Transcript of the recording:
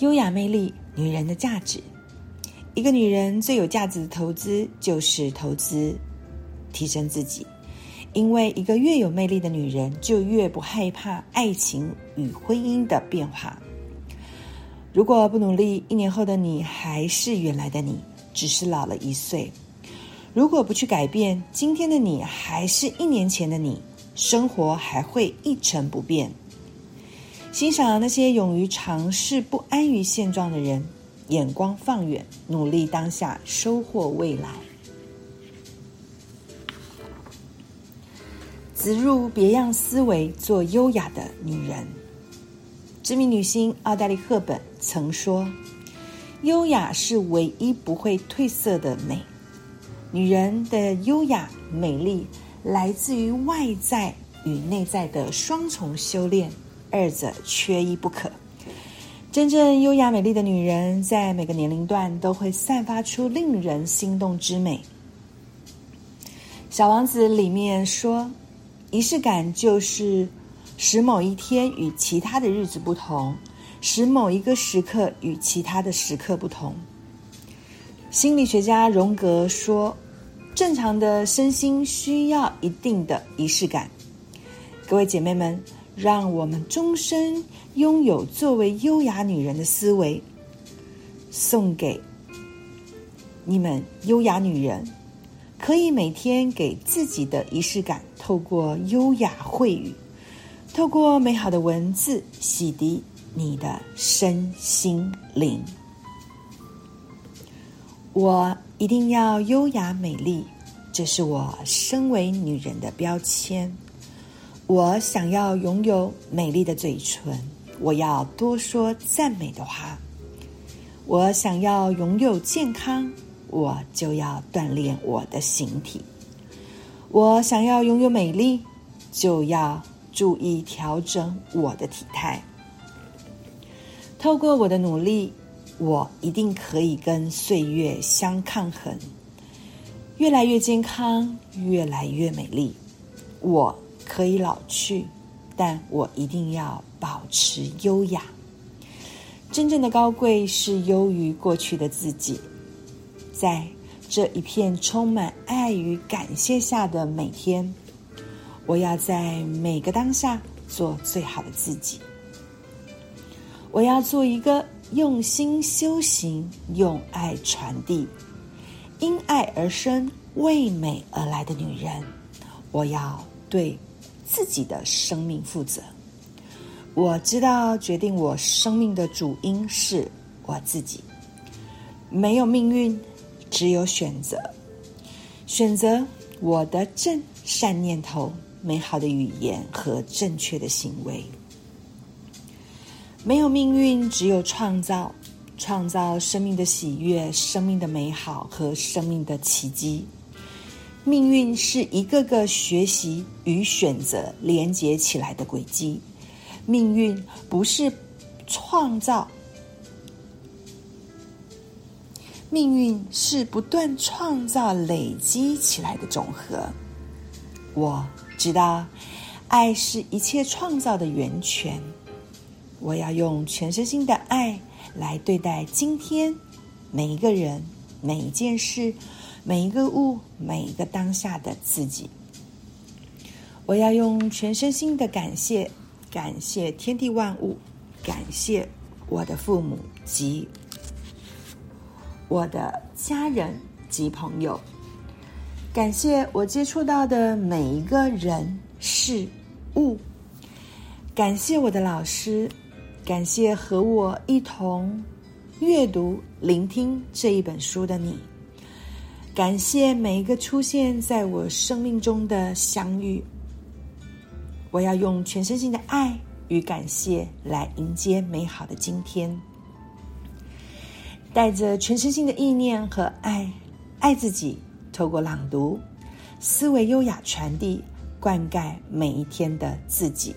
优雅魅力，女人的价值。一个女人最有价值的投资就是投资提升自己，因为一个越有魅力的女人，就越不害怕爱情与婚姻的变化。如果不努力，一年后的你还是原来的你，只是老了一岁；如果不去改变，今天的你还是一年前的你，生活还会一成不变。欣赏那些勇于尝试、不安于现状的人，眼光放远，努力当下，收获未来。植入别样思维，做优雅的女人。知名女星奥黛丽·赫本曾说：“优雅是唯一不会褪色的美。女人的优雅美丽，来自于外在与内在的双重修炼。”二者缺一不可。真正优雅美丽的女人，在每个年龄段都会散发出令人心动之美。小王子里面说，仪式感就是使某一天与其他的日子不同，使某一个时刻与其他的时刻不同。心理学家荣格说，正常的身心需要一定的仪式感。各位姐妹们。让我们终身拥有作为优雅女人的思维，送给你们优雅女人，可以每天给自己的仪式感，透过优雅会语，透过美好的文字，洗涤你的身心灵。我一定要优雅美丽，这是我身为女人的标签。我想要拥有美丽的嘴唇，我要多说赞美的话。我想要拥有健康，我就要锻炼我的形体。我想要拥有美丽，就要注意调整我的体态。透过我的努力，我一定可以跟岁月相抗衡，越来越健康，越来越美丽。我。可以老去，但我一定要保持优雅。真正的高贵是优于过去的自己。在这一片充满爱与感谢下的每天，我要在每个当下做最好的自己。我要做一个用心修行、用爱传递、因爱而生、为美而来的女人。我要对。自己的生命负责。我知道，决定我生命的主因是我自己。没有命运，只有选择。选择我的正善念头、美好的语言和正确的行为。没有命运，只有创造。创造生命的喜悦、生命的美好和生命的奇迹。命运是一个个学习与选择连接起来的轨迹。命运不是创造，命运是不断创造累积起来的总和。我知道，爱是一切创造的源泉。我要用全身心的爱来对待今天每一个人、每一件事。每一个物，每一个当下的自己，我要用全身心的感谢，感谢天地万物，感谢我的父母及我的家人及朋友，感谢我接触到的每一个人事物，感谢我的老师，感谢和我一同阅读、聆听这一本书的你。感谢每一个出现在我生命中的相遇。我要用全身心的爱与感谢来迎接美好的今天，带着全身心的意念和爱，爱自己。透过朗读，思维优雅传递，灌溉每一天的自己。